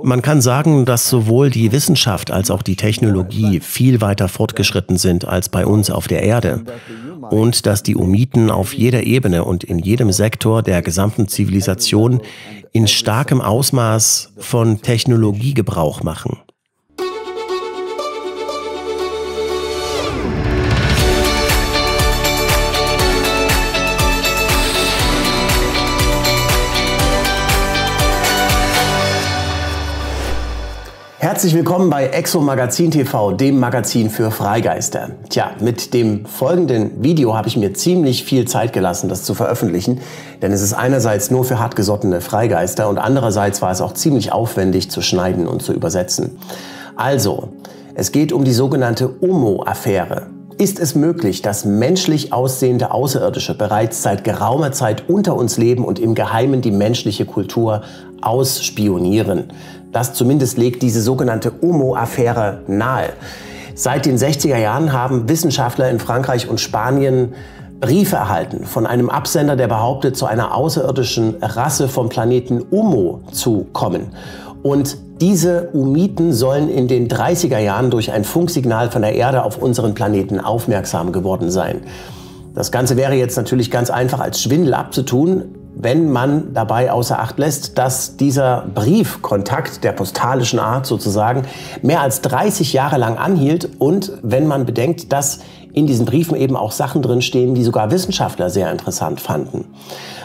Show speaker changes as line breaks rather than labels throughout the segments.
Man kann sagen, dass sowohl die Wissenschaft als auch die Technologie viel weiter fortgeschritten sind als bei uns auf der Erde und dass die Umiten auf jeder Ebene und in jedem Sektor der gesamten Zivilisation in starkem Ausmaß von Technologie Gebrauch machen. Herzlich willkommen bei Exo Magazin TV, dem Magazin für Freigeister. Tja, mit dem folgenden Video habe ich mir ziemlich viel Zeit gelassen, das zu veröffentlichen, denn es ist einerseits nur für hartgesottene Freigeister und andererseits war es auch ziemlich aufwendig zu schneiden und zu übersetzen. Also, es geht um die sogenannte Omo-Affäre. Ist es möglich, dass menschlich aussehende Außerirdische bereits seit geraumer Zeit unter uns leben und im Geheimen die menschliche Kultur ausspionieren? Das zumindest legt diese sogenannte Omo-Affäre nahe. Seit den 60er Jahren haben Wissenschaftler in Frankreich und Spanien Briefe erhalten von einem Absender, der behauptet, zu einer außerirdischen Rasse vom Planeten Omo zu kommen. Und diese Umiten sollen in den 30er Jahren durch ein Funksignal von der Erde auf unseren Planeten aufmerksam geworden sein. Das Ganze wäre jetzt natürlich ganz einfach als Schwindel abzutun wenn man dabei außer Acht lässt, dass dieser Briefkontakt der postalischen Art sozusagen mehr als 30 Jahre lang anhielt und wenn man bedenkt, dass in diesen Briefen eben auch Sachen drinstehen, die sogar Wissenschaftler sehr interessant fanden.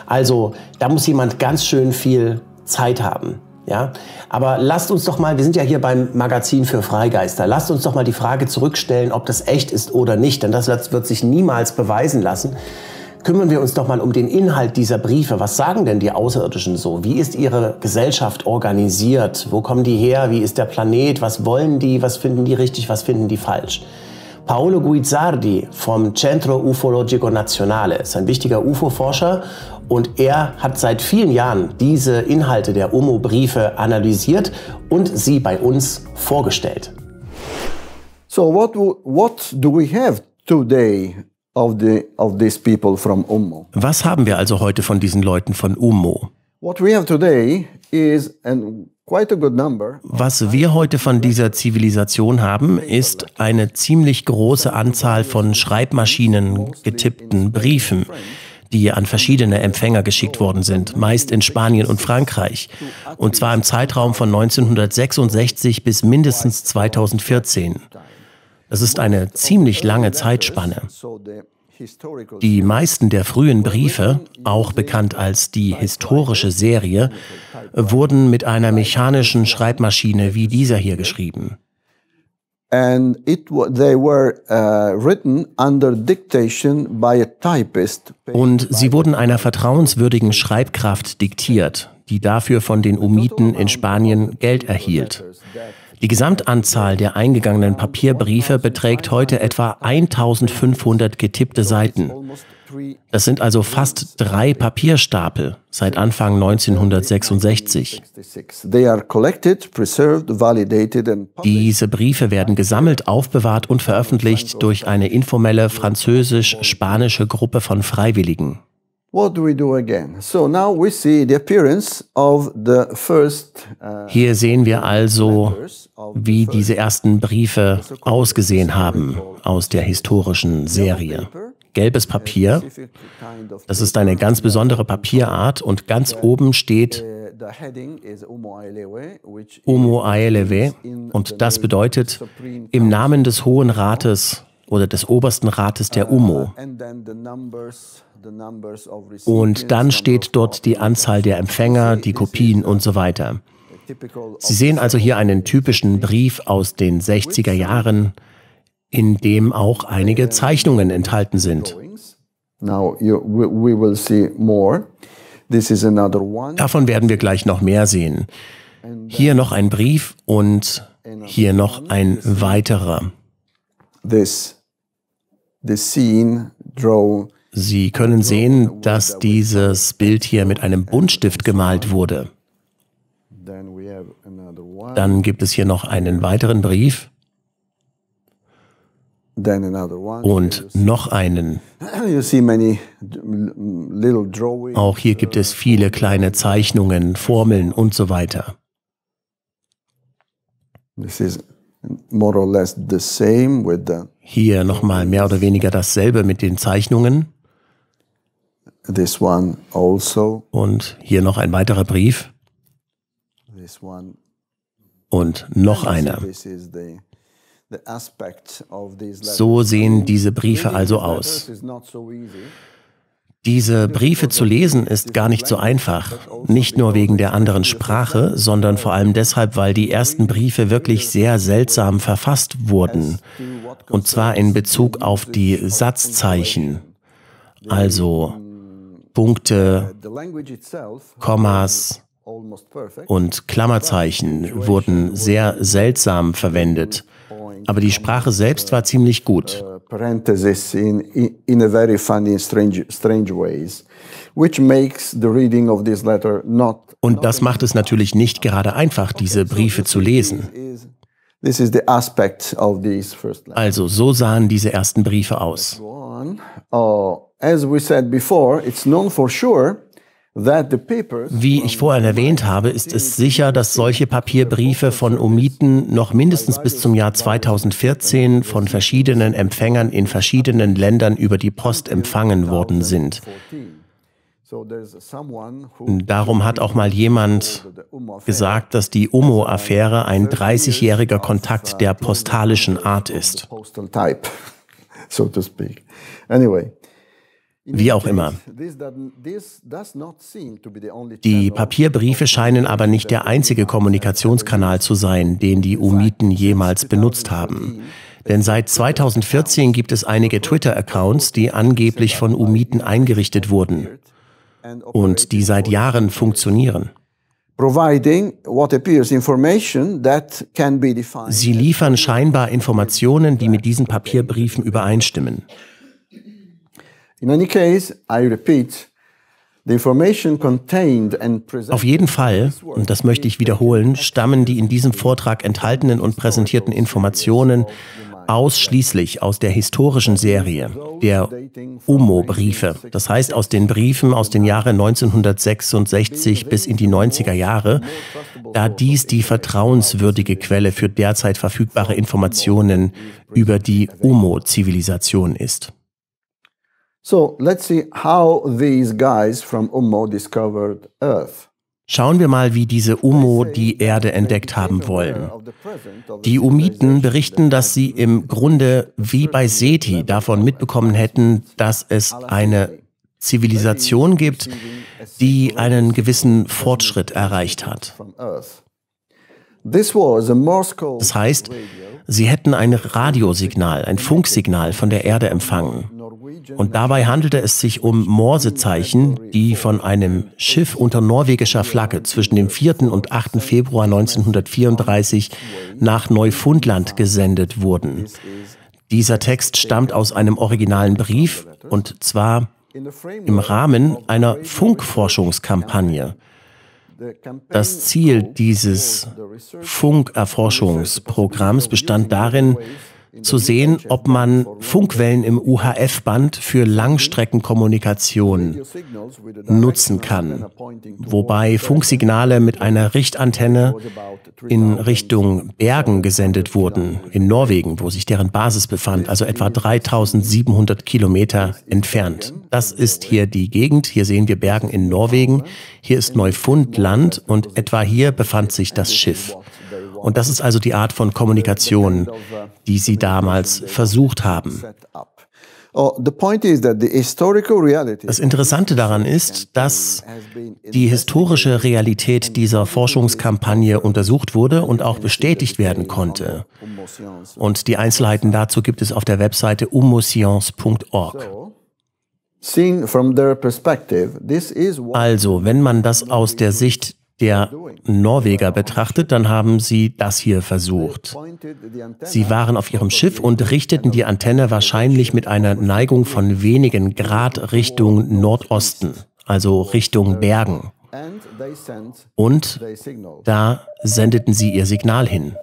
Also da muss jemand ganz schön viel Zeit haben. Ja, aber lasst uns doch mal, wir sind ja hier beim Magazin für Freigeister, lasst uns doch mal die Frage zurückstellen, ob das echt ist oder nicht, denn das wird sich niemals beweisen lassen kümmern wir uns doch mal um den Inhalt dieser Briefe. Was sagen denn die Außerirdischen so? Wie ist ihre Gesellschaft organisiert? Wo kommen die her? Wie ist der Planet? Was wollen die? Was finden die richtig? Was finden die falsch? Paolo Guizzardi vom Centro Ufologico Nazionale ist ein wichtiger UFO-Forscher und er hat seit vielen Jahren diese Inhalte der UMO-Briefe analysiert und sie bei uns vorgestellt.
So what, what do we have today of the, of these people from Ummo.
Was haben wir also heute von diesen Leuten von Ummo?
What we have today is an
was wir heute von dieser Zivilisation haben, ist eine ziemlich große Anzahl von Schreibmaschinen getippten Briefen, die an verschiedene Empfänger geschickt worden sind, meist in Spanien und Frankreich, und zwar im Zeitraum von 1966 bis mindestens 2014. Das ist eine ziemlich lange Zeitspanne. Die meisten der frühen Briefe, auch bekannt als die historische Serie, wurden mit einer mechanischen Schreibmaschine wie dieser hier geschrieben. Uh, Und sie wurden einer vertrauenswürdigen Schreibkraft diktiert, die dafür von den Umiten in Spanien Geld erhielt. Die Gesamtanzahl der eingegangenen Papierbriefe beträgt heute etwa 1500 getippte Seiten. Das sind also fast drei Papierstapel seit Anfang 1966. Diese Briefe werden gesammelt, aufbewahrt und veröffentlicht durch eine informelle französisch-spanische Gruppe von Freiwilligen. Uh, Hier sehen wir also, wie diese ersten Briefe ausgesehen haben aus der historischen Serie. Gelbes Papier, das ist eine ganz besondere Papierart und ganz oben steht Umo Aelewe und das bedeutet im Namen des Hohen Rates oder des obersten Rates der UMO. Und dann steht dort die Anzahl der Empfänger, die Kopien und so weiter. Sie sehen also hier einen typischen Brief aus den 60er Jahren, in dem auch einige Zeichnungen enthalten sind. Davon werden wir gleich noch mehr sehen. Hier noch ein Brief und hier noch ein weiterer. Sie können sehen, dass dieses Bild hier mit einem Buntstift gemalt wurde. Dann gibt es hier noch einen weiteren Brief. Und noch einen. Auch hier gibt es viele kleine Zeichnungen, Formeln und so weiter.
This is more or less the same with the,
Hier nochmal mehr oder weniger dasselbe mit den Zeichnungen.
this one also.
Und hier noch ein weiterer Brief.
This one.
Und noch einer. So sehen diese Briefe also aus. Diese Briefe zu lesen ist gar nicht so einfach. Nicht nur wegen der anderen Sprache, sondern vor allem deshalb, weil die ersten Briefe wirklich sehr seltsam verfasst wurden. Und zwar in Bezug auf die Satzzeichen. Also Punkte, Kommas und Klammerzeichen wurden sehr seltsam verwendet. Aber die Sprache selbst war ziemlich gut.
parentheses in, in in a very funny and strange strange ways, which makes the reading of this letter not.
Und das macht es natürlich nicht gerade einfach, diese Briefe zu lesen. Also so sahen diese ersten Briefe aus.
Uh, as we said before, it's known for sure.
Wie ich vorhin erwähnt habe, ist es sicher, dass solche Papierbriefe von Umiten noch mindestens bis zum Jahr 2014 von verschiedenen Empfängern in verschiedenen Ländern über die Post empfangen worden sind.
14. So there's someone who
Darum hat auch mal jemand gesagt, dass die Umo-Affäre ein 30-jähriger Kontakt der postalischen Art ist.
so to speak. Anyway.
Wie auch immer. Die Papierbriefe scheinen aber nicht der einzige Kommunikationskanal zu sein, den die Umiten jemals benutzt haben. Denn seit 2014 gibt es einige Twitter-Accounts, die angeblich von Umiten eingerichtet wurden und die seit Jahren funktionieren. Sie liefern scheinbar Informationen, die mit diesen Papierbriefen übereinstimmen. Auf jeden Fall, und das möchte ich wiederholen, stammen die in diesem Vortrag enthaltenen und präsentierten Informationen ausschließlich aus der historischen Serie der UMO-Briefe. Das heißt aus den Briefen aus den Jahren 1966 bis in die 90er Jahre, da dies die vertrauenswürdige Quelle für derzeit verfügbare Informationen über die UMO-Zivilisation ist.
So let's see how these guys from Ummo discovered Earth.
Schauen wir mal, wie diese Umo die Erde entdeckt haben wollen. Die Umiten berichten, dass sie im Grunde wie bei Seti davon mitbekommen hätten, dass es eine Zivilisation gibt, die einen gewissen Fortschritt erreicht hat.
from Earth. This was a Morse code
Das heißt, sie hätten ein Radiosignal, ein Funksignal von der Erde empfangen. Und dabei handelte es sich um Morsezeichen, die von einem Schiff unter norwegischer Flagge zwischen dem 4. und 8. Februar 1934 nach Neufundland gesendet wurden. Dieser Text stammt aus einem originalen Brief und zwar im Rahmen einer Funkforschungskampagne. Das Ziel dieses Funkerforschungsprogramms bestand darin, zu sehen, ob man Funkwellen im UHF-Band für Langstreckenkommunikation
signals with a
nutzen kann, wobei Funksignale mit einer Richtantenne in Richtung Bergen gesendet wurden, in Norwegen, wo sich deren Basis befand, also etwa 3700 Kilometer entfernt. Das ist hier die Gegend, hier sehen wir Bergen in Norwegen, hier ist Neufundland und etwa hier befand sich das Schiff. Und das ist also die Art von Kommunikation, die sie damals versucht haben.
Oh,
Das Interessante daran ist, dass die historische Realität dieser Forschungskampagne untersucht wurde und auch bestätigt werden konnte. Und die Einzelheiten dazu gibt es auf der Webseite umoscience.org. Also, wenn man das aus der Sicht der Norweger betrachtet, dann haben sie das hier versucht. Sie waren auf ihrem Schiff und richteten die Antenne wahrscheinlich mit einer Neigung von wenigen Grad Richtung Nordosten, also Richtung Bergen. Und da sendeten sie ihr Signal hin.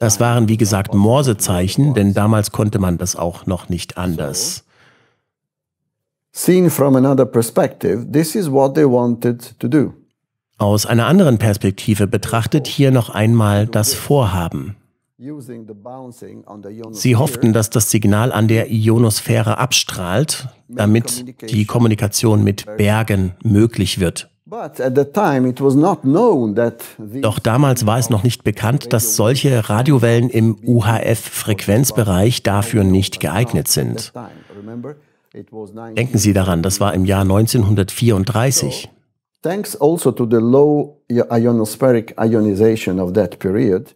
Das waren wie gesagt Morsezeichen, denn damals konnte man das auch noch nicht anders. Aus einer anderen Perspektive betrachtet hier noch einmal das Vorhaben. Sie hofften, dass das Signal an der Ionosphäre abstrahlt, damit die Kommunikation mit Bergen möglich wird. Doch damals war es noch nicht bekannt, dass solche Radiowellen im UHF-Frequenzbereich dafür nicht geeignet sind. Denken Sie daran, das war im Jahr 1934. Also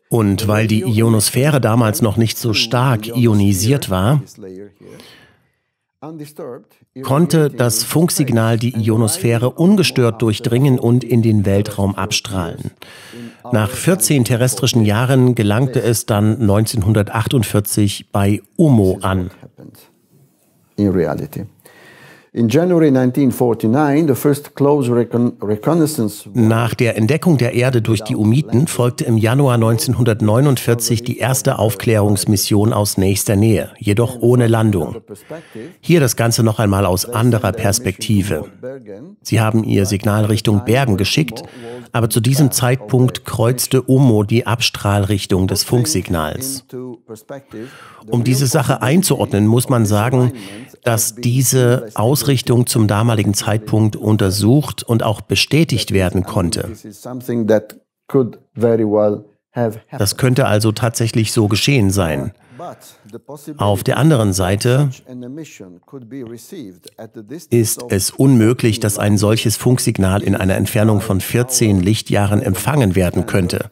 Und weil die Ionosphäre damals noch nicht so stark ionisiert war, konnte das Funksignal die Ionosphäre ungestört durchdringen und in den Weltraum abstrahlen. Nach 14 terrestrischen Jahren gelangte es dann 1948 bei UMO an. In reality. Nach der Entdeckung der Erde durch die Umiten folgte im Januar 1949 die erste Aufklärungsmission aus nächster Nähe, jedoch ohne Landung. Hier das Ganze noch einmal aus anderer Perspektive. Sie haben ihr Signal Richtung Bergen geschickt, aber zu diesem Zeitpunkt kreuzte UMO die Abstrahlrichtung des Funksignals. Um diese Sache einzuordnen, muss man sagen, dass diese Ausrichtung zum damaligen Zeitpunkt untersucht und auch bestätigt werden konnte. Das könnte also tatsächlich so geschehen sein. Auf der anderen Seite ist es unmöglich, dass ein solches Funksignal in einer Entfernung von 14 Lichtjahren empfangen werden könnte.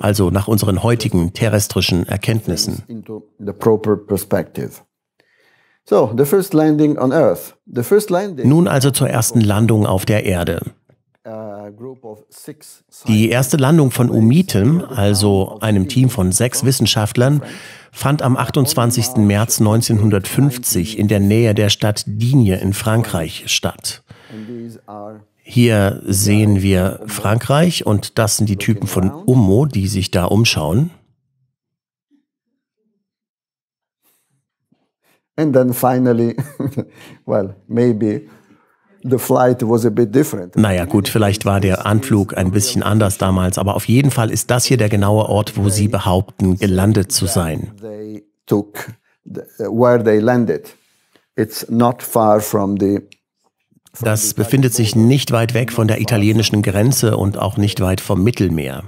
Also nach unseren heutigen terrestrischen Erkenntnissen. Nun also zur ersten Landung auf der Erde. Die erste Landung von UMITEM, also einem Team von sechs Wissenschaftlern, fand am 28. März 1950 in der Nähe der Stadt Digne in Frankreich statt. Hier sehen wir Frankreich und das sind die Typen von UMO, die sich da umschauen.
And then finally, well, maybe
Naja gut, vielleicht war der Anflug ein bisschen anders damals, aber auf jeden Fall ist das hier der genaue Ort, wo sie behaupten, gelandet zu sein. From the das befindet sich nicht weit weg von der italienischen Grenze und auch nicht weit vom Mittelmeer.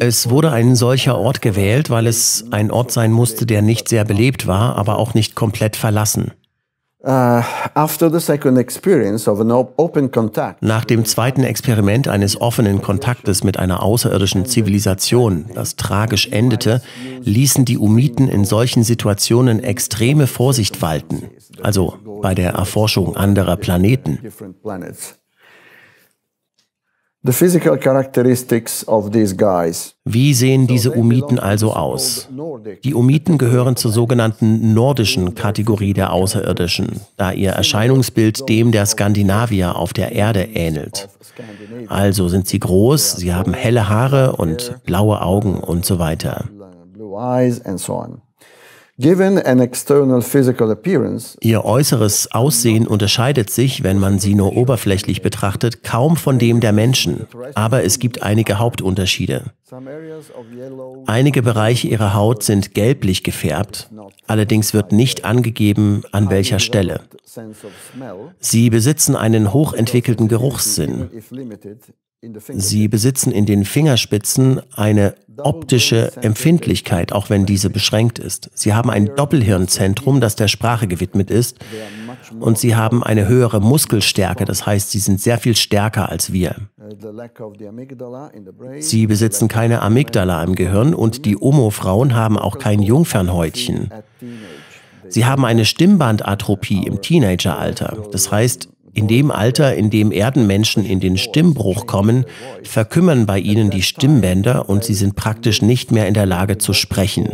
Es wurde ein solcher Ort gewählt, weil es ein Ort sein musste, der nicht sehr belebt war, aber auch nicht komplett verlassen. Uh, Nach dem zweiten Experiment eines offenen Kontaktes mit einer außerirdischen Zivilisation, das tragisch endete, ließen die Umiten in solchen Situationen extreme Vorsicht walten, also bei der Erforschung anderer Planeten. Wie sehen diese Umiten also aus? Die Umiten gehören zur sogenannten nordischen Kategorie der Außerirdischen, da ihr Erscheinungsbild dem der Skandinavier auf der Erde ähnelt. Also sind sie groß, sie haben helle Haare und blaue Augen und so weiter. Ihr äußeres Aussehen unterscheidet sich, wenn man sie nur oberflächlich betrachtet, kaum von dem der Menschen, aber es gibt einige Hauptunterschiede. Einige Bereiche ihrer Haut sind gelblich gefärbt, allerdings wird nicht angegeben, an welcher Stelle. Sie besitzen einen hochentwickelten Geruchssinn. Sie besitzen in den Fingerspitzen eine optische Empfindlichkeit, auch wenn diese beschränkt ist. Sie haben ein Doppelhirnzentrum, das der Sprache gewidmet ist. Und sie haben eine höhere Muskelstärke, das heißt, sie sind sehr viel stärker als wir. Sie besitzen keine Amygdala im Gehirn und die Omo-Frauen haben auch kein Jungfernhäutchen. Sie haben eine Stimmbandatrophie im Teenageralter. Das heißt, in dem Alter, in dem Erdenmenschen in den Stimmbruch kommen, verkümmern bei ihnen die Stimmbänder und sie sind praktisch nicht mehr in der Lage zu sprechen.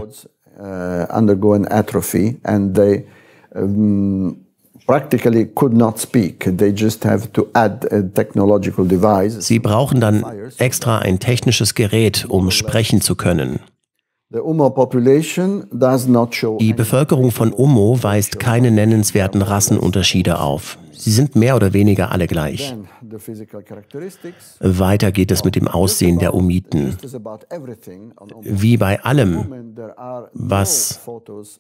Sie brauchen dann extra ein technisches Gerät, um sprechen zu können. Die Bevölkerung von Omo weist keine nennenswerten Rassenunterschiede auf. Sie sind mehr oder weniger alle gleich. Weiter geht es mit dem Aussehen der Omiten. Wie bei allem, was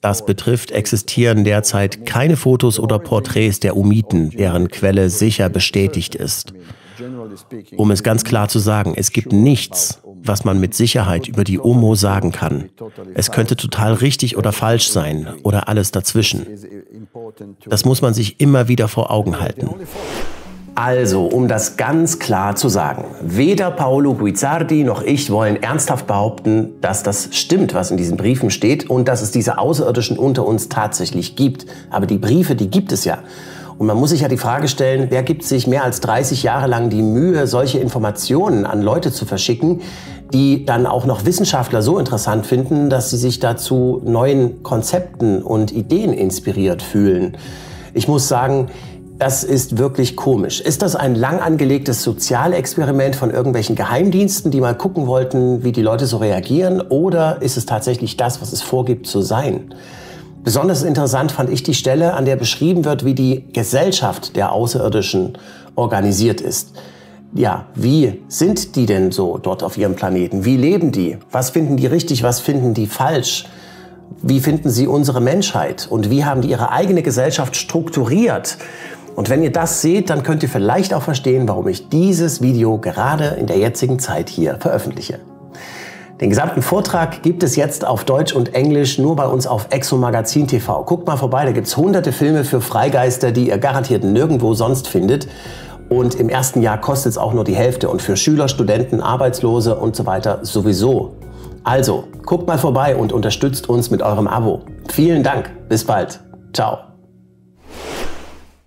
das betrifft, existieren derzeit keine Fotos oder Porträts der Omiten, deren Quelle sicher bestätigt ist. Um es ganz klar zu sagen, es gibt nichts, was man mit Sicherheit über die Omo sagen kann. Es könnte total richtig oder falsch sein oder alles dazwischen. Das muss man sich immer wieder vor Augen halten. Also, um das ganz klar zu sagen, weder Paolo Guizzardi noch ich wollen ernsthaft behaupten, dass das stimmt, was in diesen Briefen steht und dass es diese Außerirdischen unter uns tatsächlich gibt. Aber die Briefe, die gibt es ja. Und man muss sich ja die Frage stellen, wer gibt sich mehr als 30 Jahre lang die Mühe, solche Informationen an Leute zu verschicken, die dann auch noch Wissenschaftler so interessant finden, dass sie sich dazu neuen Konzepten und Ideen inspiriert fühlen. Ich muss sagen, das ist wirklich komisch. Ist das ein lang angelegtes Sozialexperiment von irgendwelchen Geheimdiensten, die mal gucken wollten, wie die Leute so reagieren? Oder ist es tatsächlich das, was es vorgibt zu sein? Besonders interessant fand ich die Stelle, an der beschrieben wird, wie die Gesellschaft der Außerirdischen organisiert ist. Ja, wie sind die denn so dort auf ihrem Planeten? Wie leben die? Was finden die richtig, was finden die falsch? Wie finden sie unsere Menschheit? Und wie haben die ihre eigene Gesellschaft strukturiert? Und wenn ihr das seht, dann könnt ihr vielleicht auch verstehen, warum ich dieses Video gerade in der jetzigen Zeit hier veröffentliche. Den gesamten Vortrag gibt es jetzt auf Deutsch und Englisch nur bei uns auf Exo Magazin TV. Guckt mal vorbei, da gibt es hunderte Filme für Freigeister, die ihr garantiert nirgendwo sonst findet. Und im ersten Jahr kostet es auch nur die Hälfte und für Schüler, Studenten, Arbeitslose und so weiter sowieso. Also, guckt mal vorbei und unterstützt uns mit eurem Abo. Vielen Dank, bis bald. Ciao.